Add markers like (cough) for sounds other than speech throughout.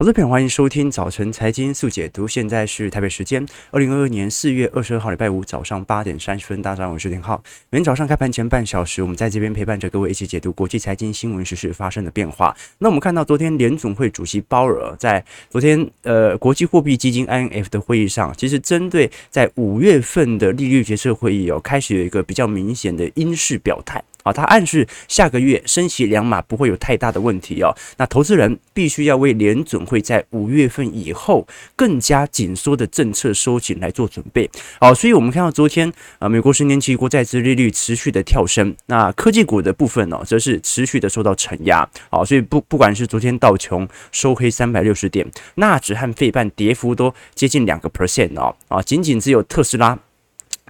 投资朋友，欢迎收听早晨财经速解读。现在是台北时间二零二二年四月二十二号礼拜五早上八点三十分，大家好，我是田浩。每天早上开盘前半小时，我们在这边陪伴着各位一起解读国际财经新闻时事发生的变化。那我们看到，昨天联总会主席鲍尔在昨天呃国际货币基金 IMF 的会议上，其实针对在五月份的利率决策会议哦，开始有一个比较明显的鹰式表态。啊，他暗示下个月升息两码不会有太大的问题哦。那投资人必须要为联准会在五月份以后更加紧缩的政策收紧来做准备。好，所以我们看到昨天啊，美国十年期国债殖利率持续的跳升，那科技股的部分呢，则是持续的受到承压。好，所以不不管是昨天道琼收黑三百六十点，纳指和费半跌幅都接近两个 percent 哦。啊，仅仅只有特斯拉。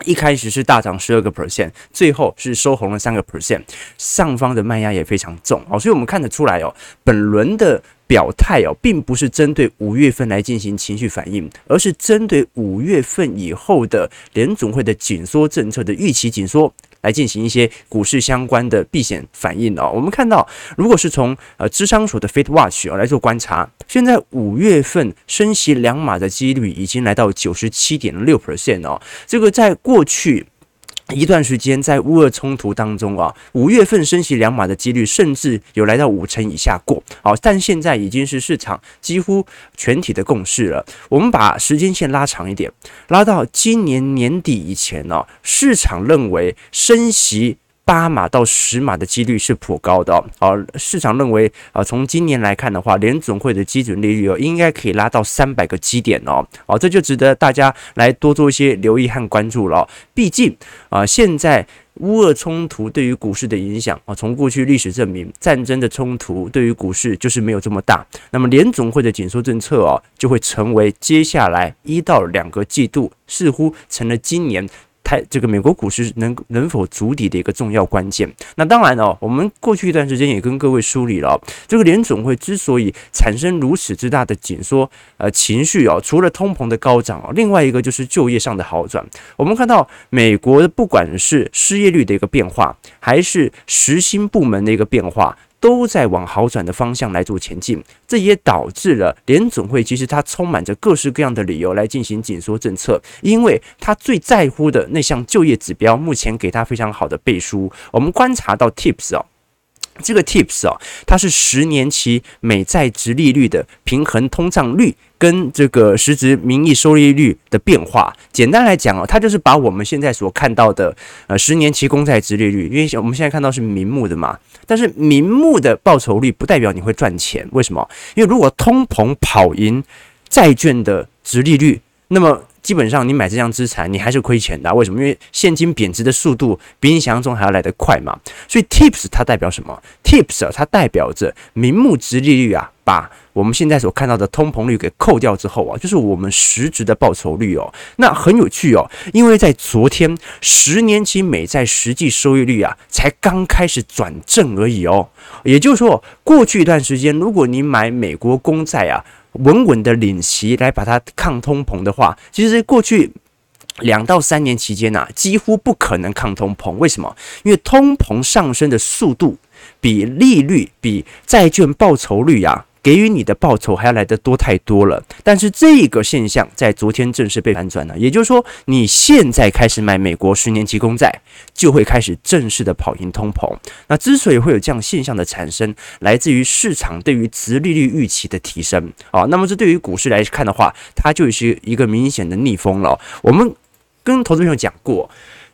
一开始是大涨十二个 percent，最后是收红了三个 percent，上方的卖压也非常重哦，所以我们看得出来哦，本轮的表态哦，并不是针对五月份来进行情绪反应，而是针对五月份以后的联总会的紧缩政策的预期紧缩。来进行一些股市相关的避险反应哦。我们看到，如果是从呃芝商所的 Fit Watch 来做观察，现在五月份升息两码的几率已经来到九十七点六 percent 哦。这个在过去。一段时间在乌俄冲突当中啊，五月份升息两码的几率甚至有来到五成以下过，好，但现在已经是市场几乎全体的共识了。我们把时间线拉长一点，拉到今年年底以前呢，市场认为升息。八码到十码的几率是颇高的哦，好，市场认为啊，从今年来看的话，联总会的基准利率哦，应该可以拉到三百个基点哦，好，这就值得大家来多做一些留意和关注了。毕竟啊，现在乌俄冲突对于股市的影响啊，从过去历史证明，战争的冲突对于股市就是没有这么大。那么联总会的紧缩政策哦，就会成为接下来一到两个季度，似乎成了今年。这个美国股市能能否筑底的一个重要关键。那当然哦，我们过去一段时间也跟各位梳理了，这个联总会之所以产生如此之大的紧缩呃情绪哦，除了通膨的高涨哦，另外一个就是就业上的好转。我们看到美国的不管是失业率的一个变化，还是时薪部门的一个变化。都在往好转的方向来做前进，这也导致了联总会其实它充满着各式各样的理由来进行紧缩政策，因为它最在乎的那项就业指标目前给他非常好的背书。我们观察到 TIPS 哦，这个 TIPS 哦，它是十年期美债殖利率的平衡通胀率。跟这个实质名义收益率的变化，简单来讲哦，它就是把我们现在所看到的呃十年期公债殖利率，因为我们现在看到是名目的嘛，但是名目的报酬率不代表你会赚钱，为什么？因为如果通膨跑赢债券的殖利率，那么。基本上，你买这项资产，你还是亏钱的。为什么？因为现金贬值的速度比你想象中还要来得快嘛。所以，TIPS 它代表什么？TIPS 它代表着名目值利率啊，把我们现在所看到的通膨率给扣掉之后啊，就是我们实质的报酬率哦。那很有趣哦，因为在昨天，十年期美债实际收益率啊，才刚开始转正而已哦。也就是说，过去一段时间，如果你买美国公债啊，稳稳的领息来把它抗通膨的话，其实过去两到三年期间呐、几乎不可能抗通膨。为什么？因为通膨上升的速度比利率、比债券报酬率呀、给予你的报酬还要来得多太多了，但是这个现象在昨天正式被反转了。也就是说，你现在开始买美国十年期公债，就会开始正式的跑赢通膨。那之所以会有这样现象的产生，来自于市场对于殖利率预期的提升啊。那么这对于股市来看的话，它就是一个明显的逆风了。我们跟投资朋友讲过。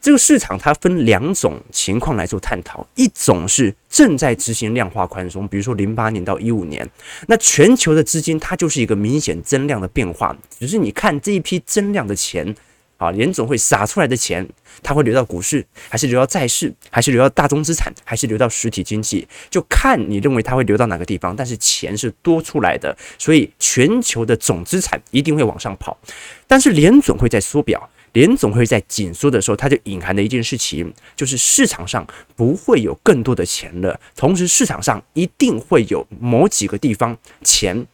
这个市场它分两种情况来做探讨，一种是正在执行量化宽松，比如说零八年到一五年，那全球的资金它就是一个明显增量的变化，只是你看这一批增量的钱啊，联总会撒出来的钱，它会流到股市，还是流到债市，还是流到大宗资产，还是流到实体经济，就看你认为它会流到哪个地方，但是钱是多出来的，所以全球的总资产一定会往上跑，但是联总会在缩表。联总会在紧缩的时候，它就隐含的一件事情，就是市场上不会有更多的钱了，同时市场上一定会有某几个地方钱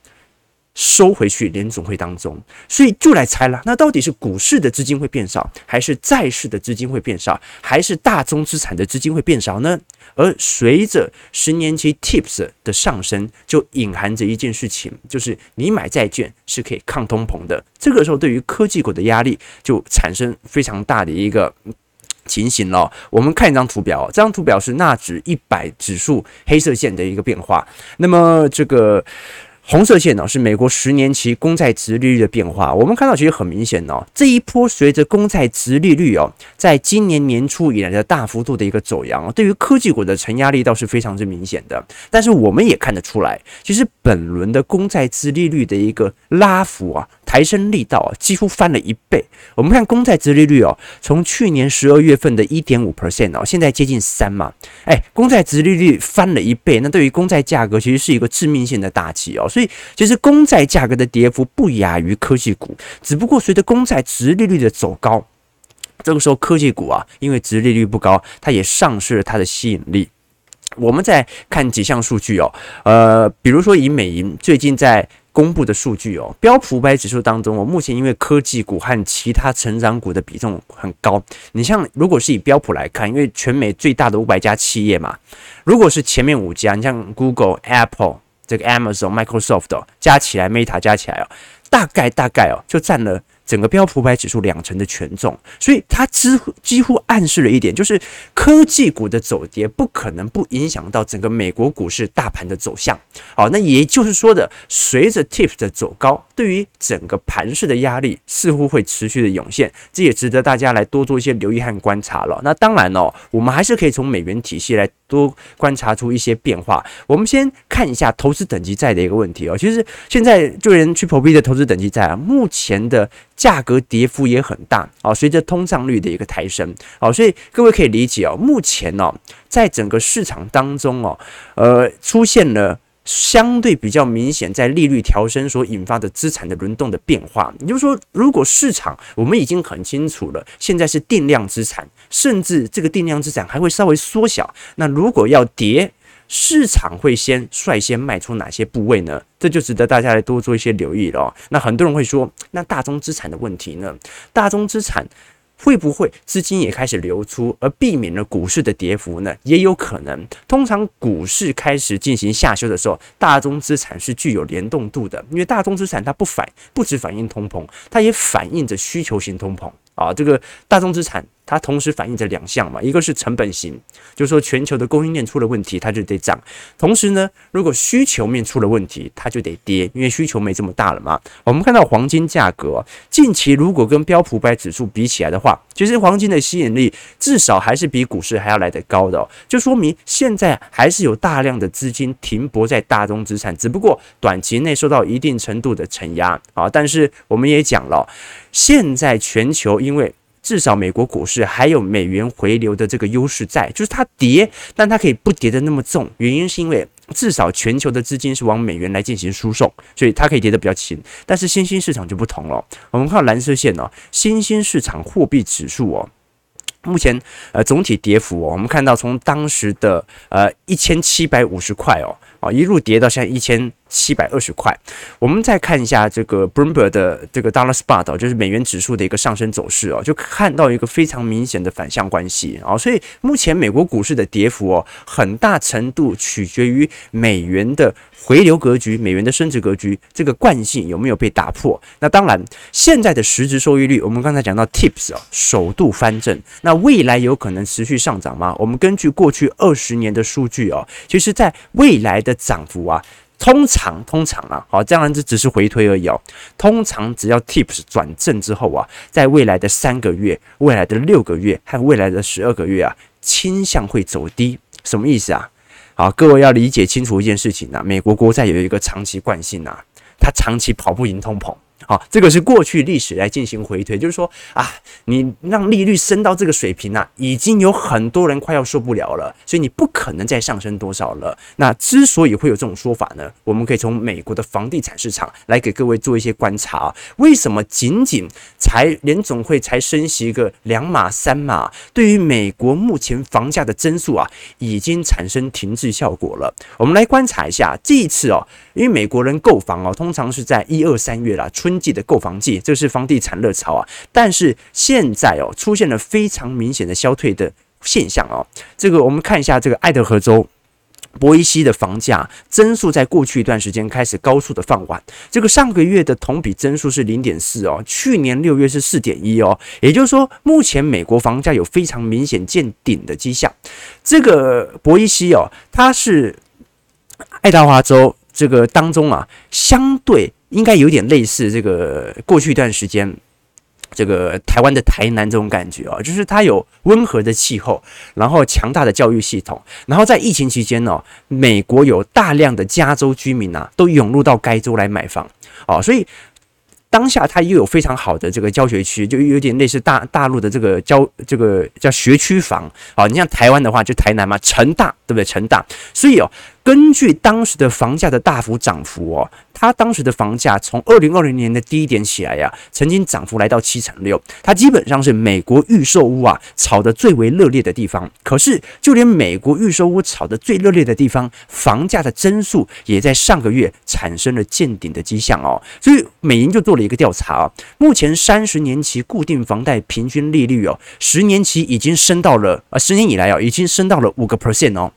收回去联总会当中，所以就来猜了，那到底是股市的资金会变少，还是债市的资金会变少，还是大宗资产的资金会变少呢？而随着十年期 TIPS 的上升，就隐含着一件事情，就是你买债券是可以抗通膨的。这个时候，对于科技股的压力就产生非常大的一个情形了。我们看一张图表，这张图表是纳指一百指数黑色线的一个变化。那么这个。红色线呢是美国十年期公债殖利率的变化，我们看到其实很明显哦，这一波随着公债殖利率哦，在今年年初以来的大幅度的一个走扬，对于科技股的承压力倒是非常之明显的。但是我们也看得出来，其实本轮的公债殖利率的一个拉幅啊。抬升力道啊，几乎翻了一倍。我们看公债殖利率哦，从去年十二月份的一点五 percent 哦，现在接近三嘛。哎，公债殖利率翻了一倍，那对于公债价格其实是一个致命性的打击哦。所以其实公债价格的跌幅不亚于科技股，只不过随着公债殖利率的走高，这个时候科技股啊，因为殖利率不高，它也丧失了它的吸引力。我们再看几项数据哦，呃，比如说以美银最近在。公布的数据哦，标普五百指数当中，我目前因为科技股和其他成长股的比重很高。你像如果是以标普来看，因为全美最大的五百家企业嘛，如果是前面五家，你像 Google、Apple、这个 Amazon、Microsoft 加起来，Meta 加起来哦，大概大概哦就占了。整个标普五百指数两成的权重，所以它几乎几乎暗示了一点，就是科技股的走跌不可能不影响到整个美国股市大盘的走向。好，那也就是说的，随着 TIPS 的走高，对于整个盘势的压力似乎会持续的涌现，这也值得大家来多做一些留意和观察了。那当然哦，我们还是可以从美元体系来多观察出一些变化。我们先看一下投资等级债的一个问题哦。其实现在就连 Triple B 的投资等级债啊，目前的价格跌幅也很大啊，随着通胀率的一个抬升，好，所以各位可以理解哦，目前哦，在整个市场当中哦，呃，出现了相对比较明显在利率调升所引发的资产的轮动的变化。也就是说，如果市场我们已经很清楚了，现在是定量资产，甚至这个定量资产还会稍微缩小，那如果要跌，市场会先率先卖出哪些部位呢？这就值得大家来多做一些留意了。那很多人会说，那大宗资产的问题呢？大宗资产会不会资金也开始流出，而避免了股市的跌幅呢？也有可能。通常股市开始进行下修的时候，大宗资产是具有联动度的，因为大宗资产它不反，不只反映通膨，它也反映着需求型通膨啊。这个大宗资产。它同时反映着两项嘛，一个是成本型，就是说全球的供应链出了问题，它就得涨；同时呢，如果需求面出了问题，它就得跌，因为需求没这么大了嘛。我们看到黄金价格近期如果跟标普百指数比起来的话，其实黄金的吸引力至少还是比股市还要来得高的，就说明现在还是有大量的资金停泊在大宗资产，只不过短期内受到一定程度的承压啊。但是我们也讲了，现在全球因为至少美国股市还有美元回流的这个优势在，就是它跌，但它可以不跌得那么重。原因是因为至少全球的资金是往美元来进行输送，所以它可以跌得比较轻。但是新兴市场就不同了，我们看蓝色线哦，新兴市场货币指数哦，目前呃总体跌幅哦，我们看到从当时的呃一千七百五十块哦，啊一路跌到现在一千。七百二十块，我们再看一下这个 Bloomberg 的这个 Dollar Spot 就是美元指数的一个上升走势哦，就看到一个非常明显的反向关系啊，所以目前美国股市的跌幅哦，很大程度取决于美元的回流格局、美元的升值格局这个惯性有没有被打破。那当然，现在的实质收益率，我们刚才讲到 TIPS 哦，首度翻正，那未来有可能持续上涨吗？我们根据过去二十年的数据哦，其实在未来的涨幅啊。通常，通常啊，好，当然这只是回推而已哦。通常只要 TIPS 转正之后啊，在未来的三个月、未来的六个月和未来的十二个月啊，倾向会走低。什么意思啊？好，各位要理解清楚一件事情啊，美国国债有一个长期惯性啊，它长期跑不赢通膨。好，这个是过去历史来进行回推，就是说啊，你让利率升到这个水平啊，已经有很多人快要受不了了，所以你不可能再上升多少了。那之所以会有这种说法呢，我们可以从美国的房地产市场来给各位做一些观察。为什么仅仅才联总会才升息一个两码三码，对于美国目前房价的增速啊，已经产生停滞效果了？我们来观察一下这一次哦。因为美国人购房哦，通常是在一二三月啦，春季的购房季，这是房地产热潮啊。但是现在哦，出现了非常明显的消退的现象哦。这个我们看一下这个爱德荷州。博伊西的房价增速在过去一段时间开始高速的放缓，这个上个月的同比增速是零点四哦，去年六月是四点一哦，也就是说，目前美国房价有非常明显见顶的迹象。这个博伊西哦，它是爱达华州这个当中啊，相对应该有点类似这个过去一段时间。这个台湾的台南这种感觉啊，就是它有温和的气候，然后强大的教育系统，然后在疫情期间呢，美国有大量的加州居民啊，都涌入到该州来买房啊，所以当下它又有非常好的这个教学区，就有点类似大大陆的这个教这个叫学区房啊，你像台湾的话就台南嘛，成大对不对？成大，所以哦。根据当时的房价的大幅涨幅哦，它当时的房价从二零二零年的低点起来呀，曾经涨幅来到七成六，它基本上是美国预售屋啊炒得最为热烈的地方。可是，就连美国预售屋炒得最热烈的地方，房价的增速也在上个月产生了见顶的迹象哦。所以，美银就做了一个调查啊，目前三十年期固定房贷平均利率哦，十年期已经升到了啊，十年以来啊，已经升到了五个 percent 哦。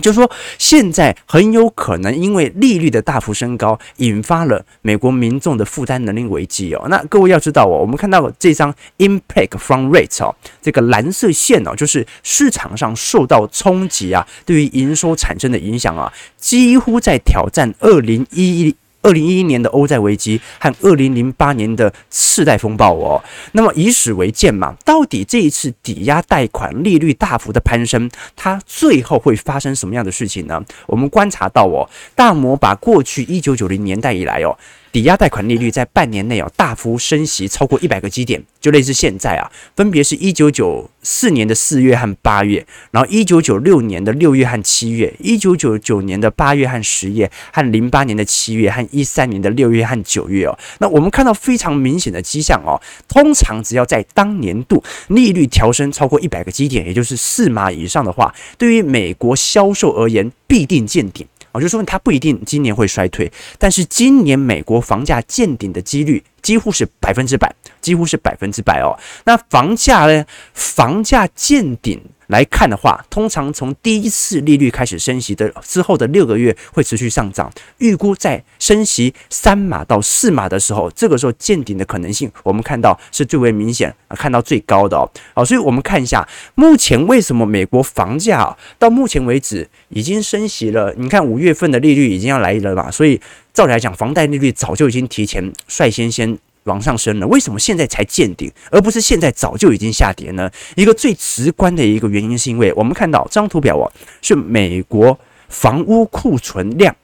就是说，现在很有可能因为利率的大幅升高，引发了美国民众的负担能力危机哦。那各位要知道哦，我们看到这张 impact from rate 哦，这个蓝色线哦，就是市场上受到冲击啊，对于营收产生的影响啊，几乎在挑战二零一一。二零一一年的欧债危机和二零零八年的次贷风暴哦，那么以史为鉴嘛，到底这一次抵押贷款利率大幅的攀升，它最后会发生什么样的事情呢？我们观察到哦，大摩把过去一九九零年代以来哦。抵押贷款利率在半年内啊大幅升息超过一百个基点，就类似现在啊，分别是一九九四年的四月和八月，然后一九九六年的六月和七月，一九九九年的八月和十月，和零八年的七月和一三年的六月和九月哦。那我们看到非常明显的迹象哦，通常只要在当年度利率调升超过一百个基点，也就是四码以上的话，对于美国销售而言必定见顶。我就说它不一定今年会衰退，但是今年美国房价见顶的几率几乎是百分之百，几乎是百分之百哦。那房价呢？房价见顶。来看的话，通常从第一次利率开始升息的之后的六个月会持续上涨。预估在升息三码到四码的时候，这个时候见顶的可能性，我们看到是最为明显，看到最高的哦。好，所以我们看一下，目前为什么美国房价到目前为止已经升息了？你看五月份的利率已经要来了嘛，所以照理来讲，房贷利率早就已经提前率先先。往上升了，为什么现在才见顶，而不是现在早就已经下跌呢？一个最直观的一个原因，是因为我们看到这张图表哦，是美国房屋库存量。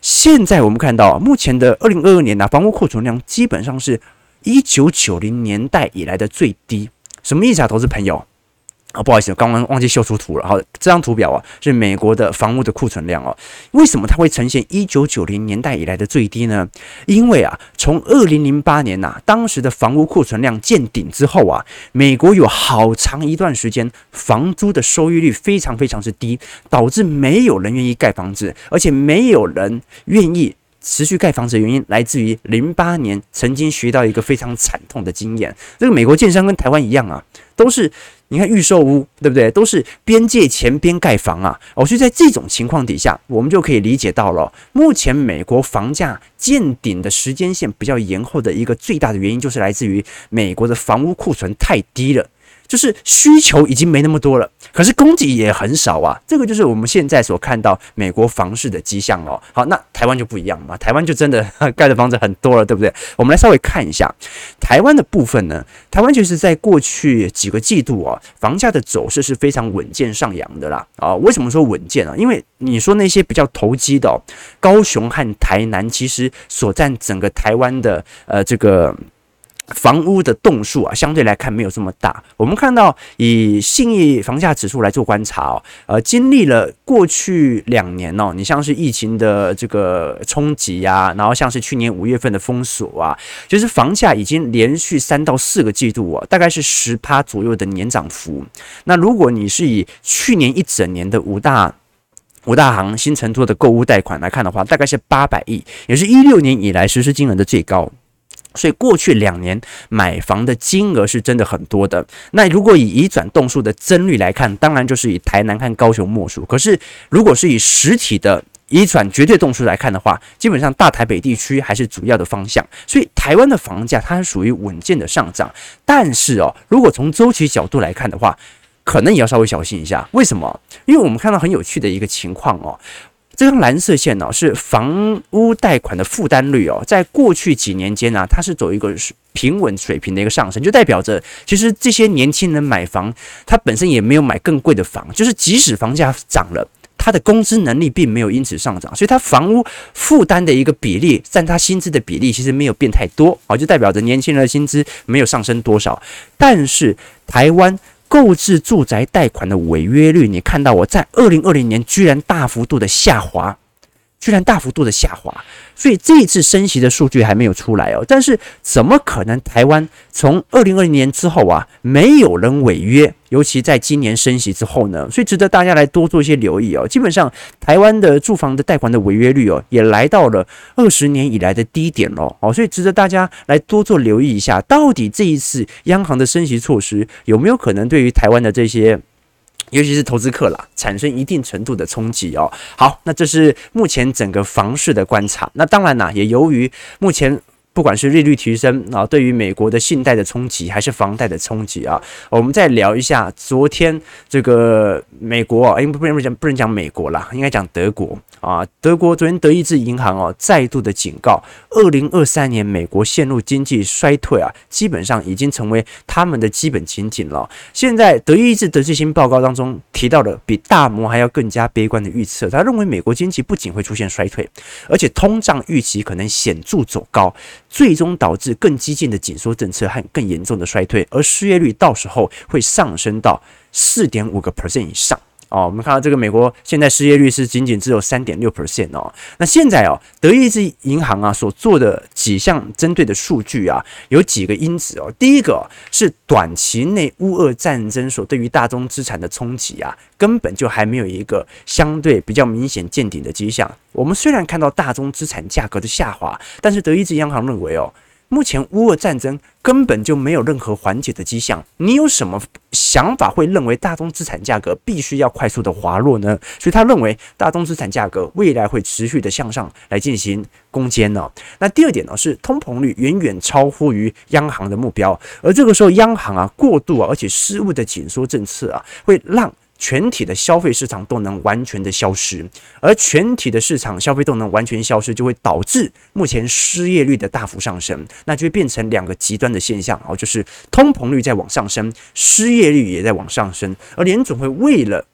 现在我们看到目前的二零二二年呢，房屋库存量基本上是一九九零年代以来的最低。什么意思啊，投资朋友？啊、不好意思，我刚刚忘记秀出图了。好，这张图表啊是美国的房屋的库存量哦。为什么它会呈现一九九零年代以来的最低呢？因为啊，从二零零八年呐、当时的房屋库存量见顶之后啊，美国有好长一段时间房租的收益率非常非常之低，导致没有人愿意盖房子，而且没有人愿意持续盖房子的原因来自于零八年曾经学到一个非常惨痛的经验。这个美国建商跟台湾一样啊，都是。你看预售屋，对不对？都是边借钱边盖房啊！哦，所以在这种情况底下，我们就可以理解到了，目前美国房价见顶的时间线比较延后的一个最大的原因，就是来自于美国的房屋库存太低了。就是需求已经没那么多了，可是供给也很少啊。这个就是我们现在所看到美国房市的迹象哦。好，那台湾就不一样嘛，台湾就真的 (laughs) 盖的房子很多了，对不对？我们来稍微看一下台湾的部分呢。台湾就是在过去几个季度啊，房价的走势是非常稳健上扬的啦。啊，为什么说稳健啊？因为你说那些比较投机的哦高雄和台南，其实所占整个台湾的呃这个。房屋的栋数啊，相对来看没有这么大。我们看到以信义房价指数来做观察哦，呃，经历了过去两年哦，你像是疫情的这个冲击啊，然后像是去年五月份的封锁啊，就是房价已经连续三到四个季度啊，大概是十趴左右的年涨幅。那如果你是以去年一整年的五大五大行新承托的购物贷款来看的话，大概是八百亿，也是一六年以来实施金额的最高。所以过去两年买房的金额是真的很多的。那如果以移转栋数的增率来看，当然就是以台南和高雄莫属。可是如果是以实体的移转绝对栋数来看的话，基本上大台北地区还是主要的方向。所以台湾的房价它是属于稳健的上涨。但是哦，如果从周期角度来看的话，可能也要稍微小心一下。为什么？因为我们看到很有趣的一个情况哦。这根蓝色线呢、是房屋贷款的负担率哦，在过去几年间呢、啊，它是走一个平稳水平的一个上升，就代表着其实这些年轻人买房，他本身也没有买更贵的房，就是即使房价涨了，他的工资能力并没有因此上涨，所以他房屋负担的一个比例占他薪资的比例其实没有变太多啊，就代表着年轻人的薪资没有上升多少，但是台湾。购置住宅贷款的违约率，你看到我在二零二零年居然大幅度的下滑。居然大幅度的下滑，所以这一次升息的数据还没有出来哦。但是怎么可能台湾从二零二零年之后啊，没有人违约？尤其在今年升息之后呢？所以值得大家来多做一些留意哦。基本上台湾的住房的贷款的违约率哦，也来到了二十年以来的低点喽。哦，所以值得大家来多做留意一下，到底这一次央行的升息措施有没有可能对于台湾的这些？尤其是投资客啦，产生一定程度的冲击哦。好，那这是目前整个房市的观察。那当然啦，也由于目前。不管是利率提升啊，对于美国的信贷的冲击，还是房贷的冲击啊，我们再聊一下昨天这个美国啊，因为不能讲不能讲美国啦，应该讲德国啊。德国昨天德意志银行哦再度的警告，二零二三年美国陷入经济衰退啊，基本上已经成为他们的基本情景了。现在德意志的最新报告当中提到了比大摩还要更加悲观的预测，他认为美国经济不仅会出现衰退，而且通胀预期可能显著走高。最终导致更激进的紧缩政策和更严重的衰退，而失业率到时候会上升到四点五个 percent 以上。哦，我们看到这个美国现在失业率是仅仅只有三点六 percent 哦。那现在哦，德意志银行啊所做的几项针对的数据啊，有几个因子哦。第一个是短期内乌俄战争所对于大宗资产的冲击啊，根本就还没有一个相对比较明显见顶的迹象。我们虽然看到大宗资产价格的下滑，但是德意志央行认为哦。目前乌俄战争根本就没有任何缓解的迹象，你有什么想法会认为大宗资产价格必须要快速的滑落呢？所以他认为大宗资产价格未来会持续的向上来进行攻坚呢。那第二点呢是通膨率远远超乎于央行的目标，而这个时候央行啊过度啊而且失误的紧缩政策啊会让。全体的消费市场动能完全的消失，而全体的市场消费动能完全消失，就会导致目前失业率的大幅上升，那就会变成两个极端的现象哦，就是通膨率在往上升，失业率也在往上升，而联总会为了。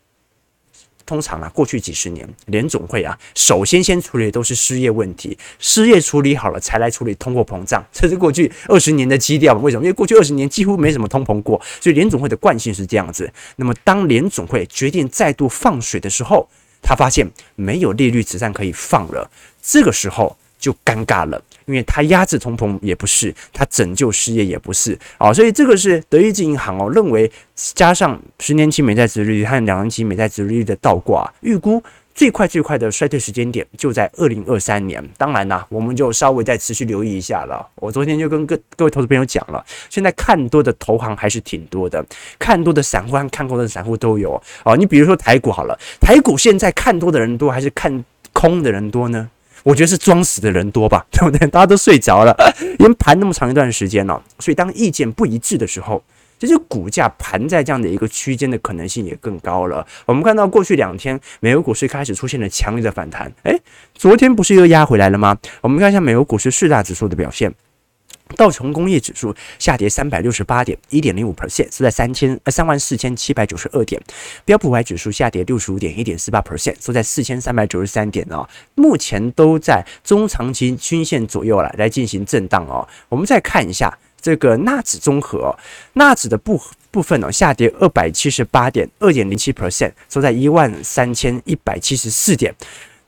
通常啊，过去几十年，联总会啊，首先先处理的都是失业问题，失业处理好了，才来处理通货膨胀，(laughs) 这是过去二十年的基调。为什么？因为过去二十年几乎没什么通膨过，所以联总会的惯性是这样子。那么，当联总会决定再度放水的时候，他发现没有利率子弹可以放了，这个时候就尴尬了。因为它压制通膨也不是，它拯救失业也不是啊，所以这个是德意志银行哦认为，加上十年期美债殖利率和两年期美债殖利率的倒挂，预估最快最快的衰退时间点就在二零二三年。当然啦，我们就稍微再持续留意一下了。我昨天就跟各各位投资朋友讲了，现在看多的投行还是挺多的，看多的散户和看空的散户都有哦。你比如说台股好了，台股现在看多的人多还是看空的人多呢？我觉得是装死的人多吧，(laughs) 对不对？大家都睡着了，(laughs) 因为盘那么长一段时间了，所以当意见不一致的时候，其实股价盘在这样的一个区间的可能性也更高了。我们看到过去两天美国股市开始出现了强烈的反弹，诶，昨天不是又压回来了吗？我们看一下美国股市四大指数的表现。道琼工业指数下跌三百六十八点，一点零五 percent，是在三千呃三万四千七百九十二点。标普五百指数下跌六十五点，一点四八 percent，收在四千三百九十三点哦。目前都在中长期均线左右了来进行震荡哦。我们再看一下这个纳指综合，纳指的部部分哦下跌二百七十八点，二点零七 percent，收在一万三千一百七十四点。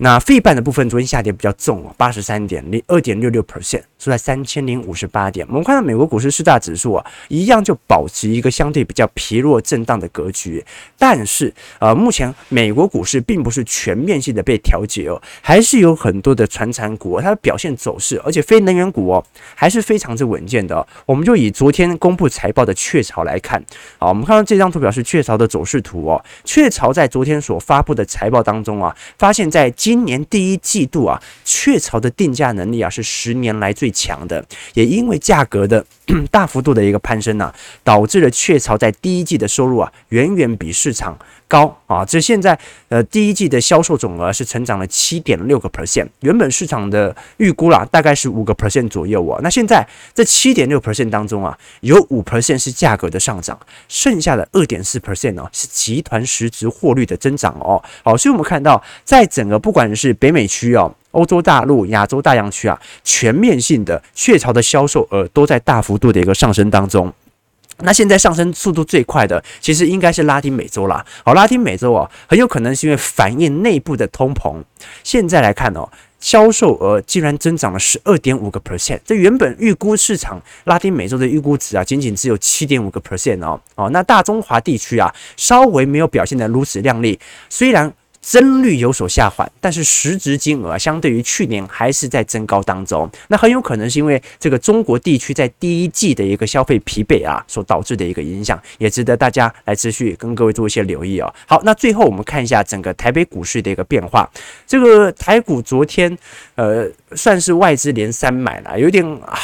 那费半的部分昨天下跌比较重哦，八十三点零二点六六 percent，收在三千零五十八点。我们看到美国股市四大指数啊，一样就保持一个相对比较疲弱震荡的格局。但是呃，目前美国股市并不是全面性的被调节哦，还是有很多的传产股、它的表现走势，而且非能源股哦还是非常之稳健的、我们就以昨天公布财报的雀巢来看，好，我们看到这张图表是雀巢的走势图哦。雀巢在昨天所发布的财报当中啊，发现在今年第一季度啊，雀巢的定价能力啊是十年来最强的，也因为价格的 (clears throat) 大幅度的一个攀升呢，导致了雀巢在第一季的收入啊远远比市场高啊。这现在呃第一季的销售总额是成长了七点六个 percent，原本市场的预估啦大概是五个 percent 左右啊。那现在这七点六 percent 当中啊，有五 percent 是价格的上涨，剩下的二点四 percent 呢是集团实质获利的增长哦。好，所以我们看到在整个不管是北美区哦，欧洲大陆、亚洲大洋区啊，全面性的雀巢的销售额都在大幅度的一个上升当中。那现在上升速度最快的，其实应该是拉丁美洲啦。好，拉丁美洲啊，很有可能是因为反映内部的通膨。现在来看哦，销售额竟然增长了十二点五个 percent，这原本预估市场拉丁美洲的预估值啊，仅仅只有七点五个 percent 哦。哦，那大中华地区啊，稍微没有表现得如此亮丽，虽然。增率有所下滑，但是实质金额相对于去年还是在增高当中。那很有可能是因为这个中国地区在第一季的一个消费疲惫啊所导致的一个影响，也值得大家来持续跟各位做一些留意哦。好，那最后我们看一下整个台北股市的一个变化。这个台股昨天呃算是外资连三买了，有点啊。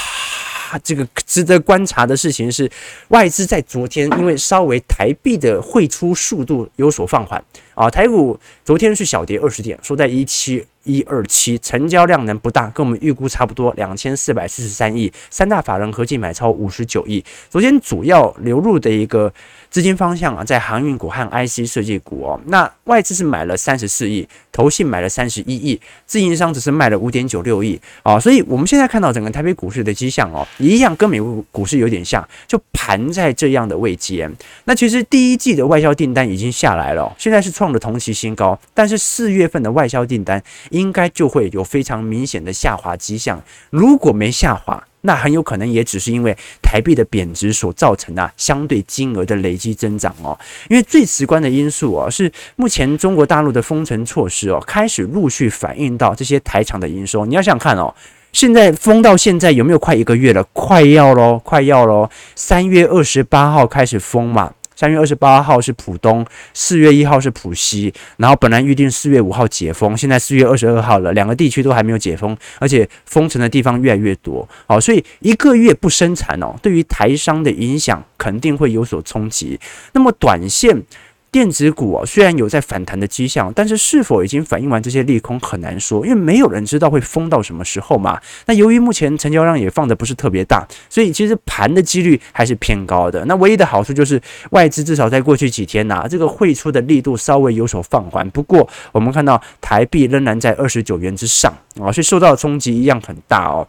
这个值得观察的事情是，外资在昨天因为稍微台币的汇出速度有所放缓啊，台股昨天是小跌二十点，收在一七一二七，成交量能不大，跟我们预估差不多两千四百四十三亿，三大法人合计买超五十九亿，昨天主要流入的一个。资金方向啊，在航运股和 IC 设计股哦。那外资是买了三十四亿，投信买了三十一亿，自营商只是卖了五点九六亿啊。所以我们现在看到整个台北股市的迹象哦，一样跟美国股市有点像，就盘在这样的位阶。那其实第一季的外销订单已经下来了，现在是创了同期新高，但是四月份的外销订单应该就会有非常明显的下滑迹象。如果没下滑，那很有可能也只是因为台币的贬值所造成的、相对金额的累积增长哦，因为最直观的因素哦是目前中国大陆的封城措施哦开始陆续反映到这些台厂的营收。你要想想看哦，现在封到现在有没有快一个月了？快要喽，快要喽，三月二十八号开始封嘛。三月二十八号是浦东，四月一号是浦西，然后本来预定四月五号解封，现在四月二十二号了，两个地区都还没有解封，而且封城的地方越来越多，好，所以一个月不生产哦，对于台商的影响肯定会有所冲击。那么短线。电子股啊，虽然有在反弹的迹象，但是是否已经反映完这些利空很难说，因为没有人知道会封到什么时候嘛。那由于目前成交量也放的不是特别大，所以其实盘的几率还是偏高的。那唯一的好处就是外资至少在过去几天呐、这个汇出的力度稍微有所放缓。不过我们看到台币仍然在二十九元之上啊，所以受到的冲击一样很大哦。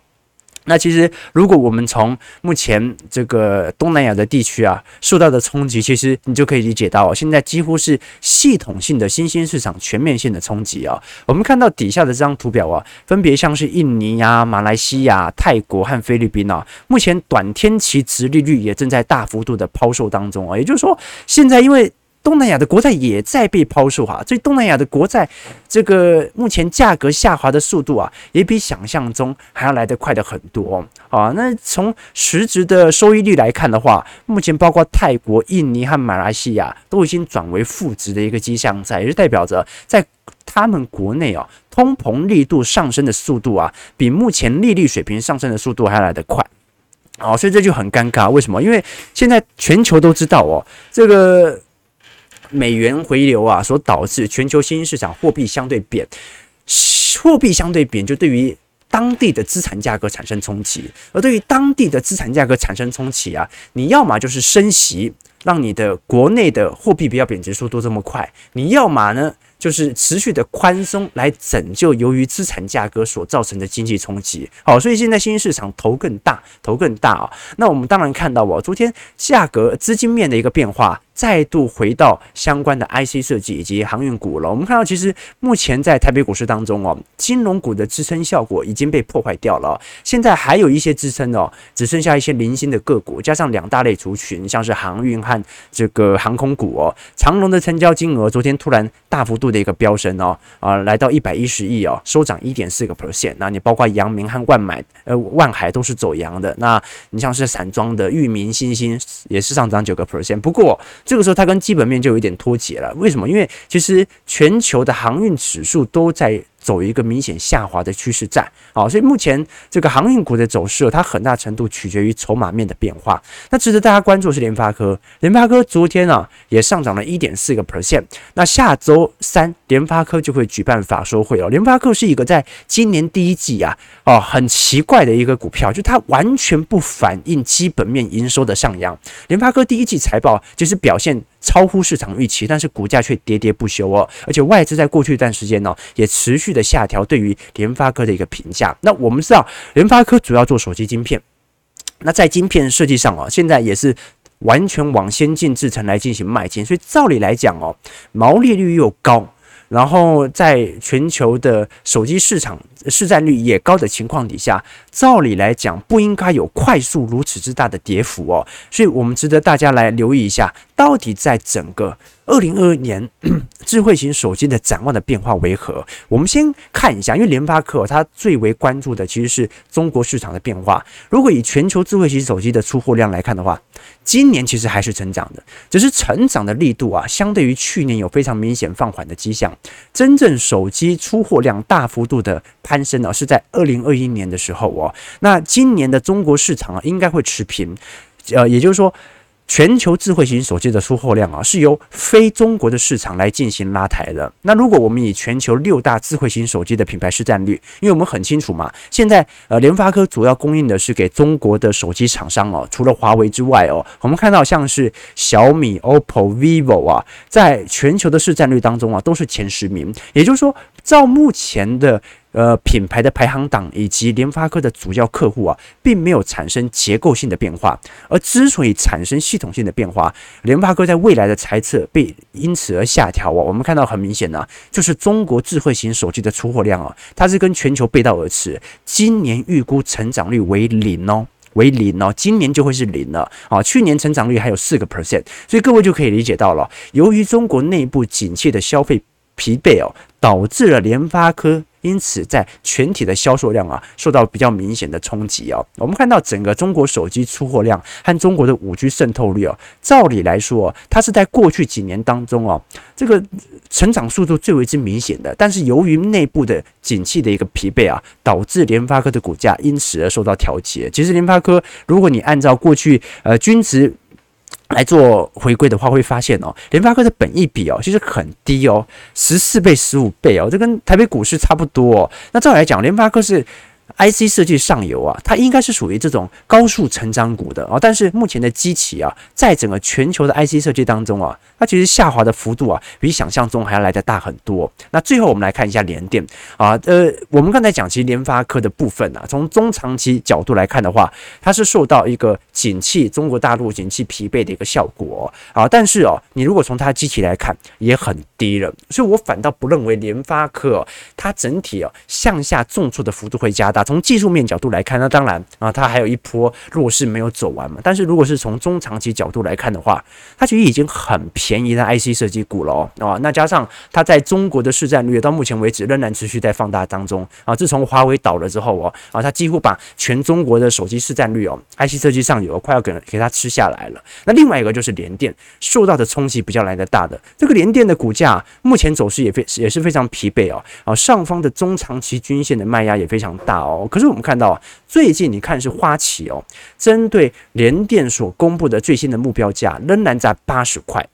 那其实，如果我们从目前这个东南亚的地区啊受到的冲击，其实你就可以理解到，现在几乎是系统性的新兴市场全面性的冲击啊。我们看到底下的这张图表啊，分别像是印尼呀、马来西亚、泰国和菲律宾啊，目前短天期殖利率也正在大幅度的抛售当中啊。也就是说，现在因为东南亚的国债也在被抛售哈，所以东南亚的国债这个目前价格下滑的速度啊，也比想象中还要来得快得很多啊。那从实质的收益率来看的话，目前包括泰国、印尼和马来西亚都已经转为负值的一个迹象在，也就代表着在他们国内啊，通膨力度上升的速度啊，比目前利率水平上升的速度还要来得快。啊，所以这就很尴尬。为什么？因为现在全球都知道哦，这个。美元回流啊，所导致全球新兴市场货币相对贬，货币相对贬就对于当地的资产价格产生冲击，而对于当地的资产价格产生冲击啊，你要么就是升息，让你的国内的货币不要贬值速度这么快，你要么呢？就是持续的宽松来拯救由于资产价格所造成的经济冲击，好，所以现在新兴市场头更大，头更大啊。那我们当然看到哦，昨天价格资金面的一个变化，再度回到相关的 IC 设计以及航运股了。我们看到，其实目前在台北股市当中哦，金融股的支撑效果已经被破坏掉了，现在还有一些支撑哦，只剩下一些零星的个股，加上两大类族群，像是航运和这个航空股哦，长龙的成交金额昨天突然大幅度的一个飙升哦，啊，来到一百一十亿哦，收涨一点四个 percent。那你包括阳明和万买呃万海都是走阳的，那你像是散装的裕民、新星也是上涨九个 percent。不过这个时候它跟基本面就有点脱节了，为什么？因为其实全球的航运指数都在。走一个明显下滑的趋势战，好，所以目前这个航运股的走势，它很大程度取决于筹码面的变化。那值得大家关注的是联发科，联发科昨天啊也上涨了一点四个 percent。那下周三联发科就会举办法说会哦。联发科是一个在今年第一季啊哦很奇怪的一个股票，就它完全不反映基本面营收的上扬。联发科第一季财报就是表现。超乎市场预期，但是股价却跌跌不休哦。而且外资在过去一段时间呢，也持续的下调对于联发科的一个评价。那我们知道，联发科主要做手机晶片，那在晶片设计上啊，现在也是完全往先进制程来进行迈进。所以照理来讲哦，毛利率又高。然后，在全球的手机市场市占率也高的情况底下，照理来讲不应该有快速如此之大的跌幅哦，所以我们值得大家来留意一下，到底在整个。二零二二年 (clears throat) 智慧型手机的展望的变化为何？我们先看一下，因为联发科它最为关注的其实是中国市场的变化。如果以全球智慧型手机的出货量来看的话，今年其实还是成长的，只是成长的力度啊，相对于去年有非常明显放缓的迹象。真正手机出货量大幅度的攀升呢，是在二零二一年的时候哦。那今年的中国市场啊，应该会持平，呃，也就是说。全球智慧型手机的出货量啊，是由非中国的市场来进行拉抬的。那如果我们以全球六大智慧型手机的品牌市占率，因为我们很清楚嘛，现在呃联发科主要供应的是给中国的手机厂商哦，除了华为之外哦，我们看到像是小米、OPPO、vivo 啊，在全球的市占率当中啊，都是前十名。也就是说，照目前的。呃，品牌的排行榜以及联发科的主要客户啊，并没有产生结构性的变化。而之所以产生系统性的变化，联发科在未来的财测被因此而下调啊。我们看到很明显呢、就是中国智慧型手机的出货量啊，它是跟全球背道而驰。今年预估成长率为零哦，为零哦，今年就会是零了啊。去年成长率还有四个 percent，所以各位就可以理解到了，由于中国内部景气的消费疲惫哦，导致了联发科。因此，在全体的销售量啊，受到比较明显的冲击哦。我们看到整个中国手机出货量和中国的五 G 渗透率哦，照理来说，它是在过去几年当中哦，这个成长速度最为之明显的。但是由于内部的景气的一个疲惫啊，导致联发科的股价因此而受到调节。其实联发科，如果你按照过去呃均值。来做回归的话，会发现哦，联发科的本益比哦，其实很低哦，十四倍、十五倍哦，这跟台北股市差不多哦。那照理来讲，联发科是。IC 设计上游啊，它应该是属于这种高速成长股的啊，但是目前的基期啊，在整个全球的 IC 设计当中啊，它其实下滑的幅度啊，比想象中还要来得大很多。那最后我们来看一下联电啊，呃，我们刚才讲其实联发科的部分啊，从中长期角度来看的话，它是受到一个景气中国大陆景气疲惫的一个效果啊，但是哦，你如果从它的基期来看，也很低了，所以我反倒不认为联发科它整体哦向下重挫的幅度会加大。从技术面角度来看，那当然啊，它还有一波弱势没有走完嘛。但是如果是从中长期角度来看的话，它其实已经很便宜的 IC 设计股了哦。啊，那加上它在中国的市占率到目前为止仍然持续在放大当中啊。自从华为倒了之后哦，啊，它几乎把全中国的手机市占率哦，IC 设计上游快要给给它吃下来了。那另外一个就是联电受到的冲击比较来的大的，这个联电的股价目前走势也非也是非常疲惫哦。啊，上方的中长期均线的卖压也非常大哦。可是我们看到啊，最近你看是花旗哦，针对联电所公布的最新的目标价仍然在八十块，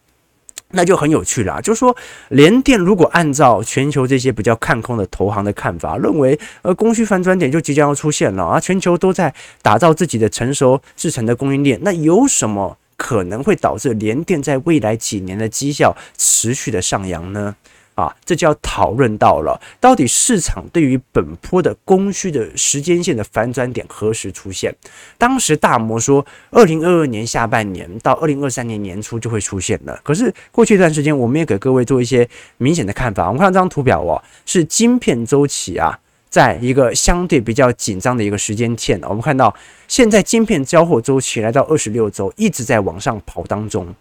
那就很有趣了啊。就是说，联电如果按照全球这些比较看空的投行的看法，认为呃供需反转点就即将要出现了啊，全球都在打造自己的成熟制程的供应链，那有什么可能会导致联电在未来几年的绩效持续的上扬呢？啊，这就要讨论到了，到底市场对于本波的供需的时间线的反转点何时出现？当时大摩说，二零二二年下半年到二零二三年年初就会出现了。可是过去一段时间，我们也给各位做一些明显的看法。我们看到这张图表哦，是晶片周期啊，在一个相对比较紧张的一个时间线。我们看到现在晶片交货周期来到二十六周，一直在往上跑当中。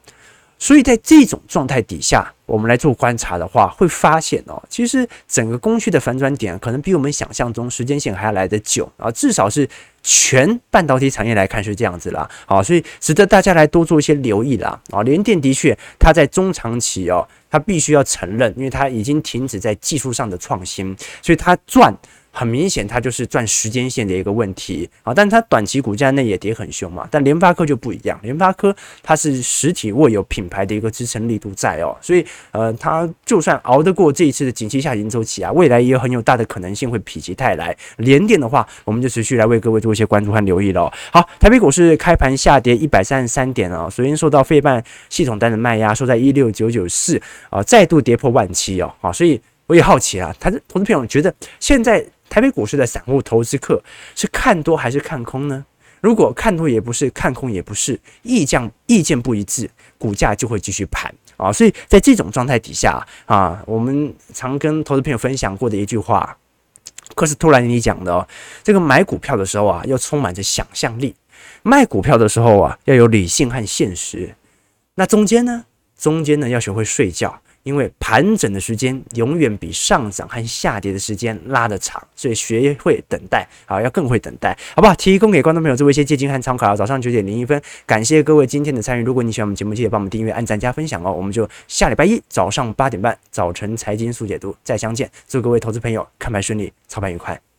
所以在这种状态底下，我们来做观察的话，会发现哦，其实整个供需的反转点可能比我们想象中时间线还要来得久啊，至少是全半导体产业来看是这样子啦。好，所以值得大家来多做一些留意啦。啊，联电的确，它在中长期哦，它必须要承认，因为它已经停止在技术上的创新，所以它赚。很明显，它就是赚时间线的一个问题啊，但是它短期股价内也跌很凶嘛。但联发科就不一样，联发科它是实体握有品牌的一个支撑力度在哦，所以呃，它就算熬得过这一次的景气下行周期啊，未来也有很有大的可能性会否极泰来。联电的话，我们就持续来为各位做一些关注和留意喽。好，台北股市开盘下跌一百三十三点啊，首先受到费半系统单的卖压，收在一六九九四啊，再度跌破万七哦，啊，所以我也好奇啊，他的投资朋友觉得现在。台北股市的散户投资客是看多还是看空呢？如果看多也不是，看空也不是，意见意见不一致，股价就会继续盘啊。所以在这种状态底下啊，我们常跟投资朋友分享过的一句话，可是托兰尼讲的哦，这个买股票的时候啊，要充满着想象力；卖股票的时候啊，要有理性和现实。那中间呢？中间呢，要学会睡觉。因为盘整的时间永远比上涨和下跌的时间拉得长，所以学会等待啊，要更会等待，好不好？提供给观众朋友作为一些借鉴和参考啊。早上九点零一分，感谢各位今天的参与。如果你喜欢我们节目，记得帮我们订阅、按赞、加分享哦。我们就下礼拜一早上八点半，早晨财经速解读再相见。祝各位投资朋友看盘顺利，操盘愉快。